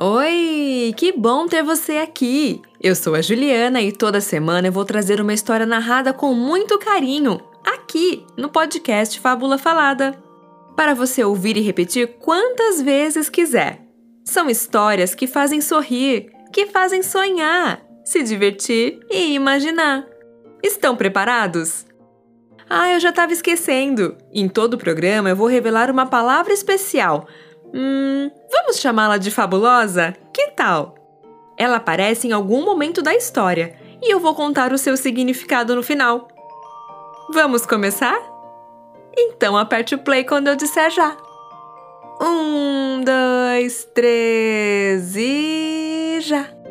Oi, que bom ter você aqui! Eu sou a Juliana e toda semana eu vou trazer uma história narrada com muito carinho, aqui no podcast Fábula Falada, para você ouvir e repetir quantas vezes quiser. São histórias que fazem sorrir, que fazem sonhar, se divertir e imaginar. Estão preparados? Ah, eu já estava esquecendo! Em todo o programa eu vou revelar uma palavra especial Hum, vamos chamá-la de fabulosa? Que tal? Ela aparece em algum momento da história e eu vou contar o seu significado no final. Vamos começar? Então aperte o play quando eu disser já. Um, dois, três e já!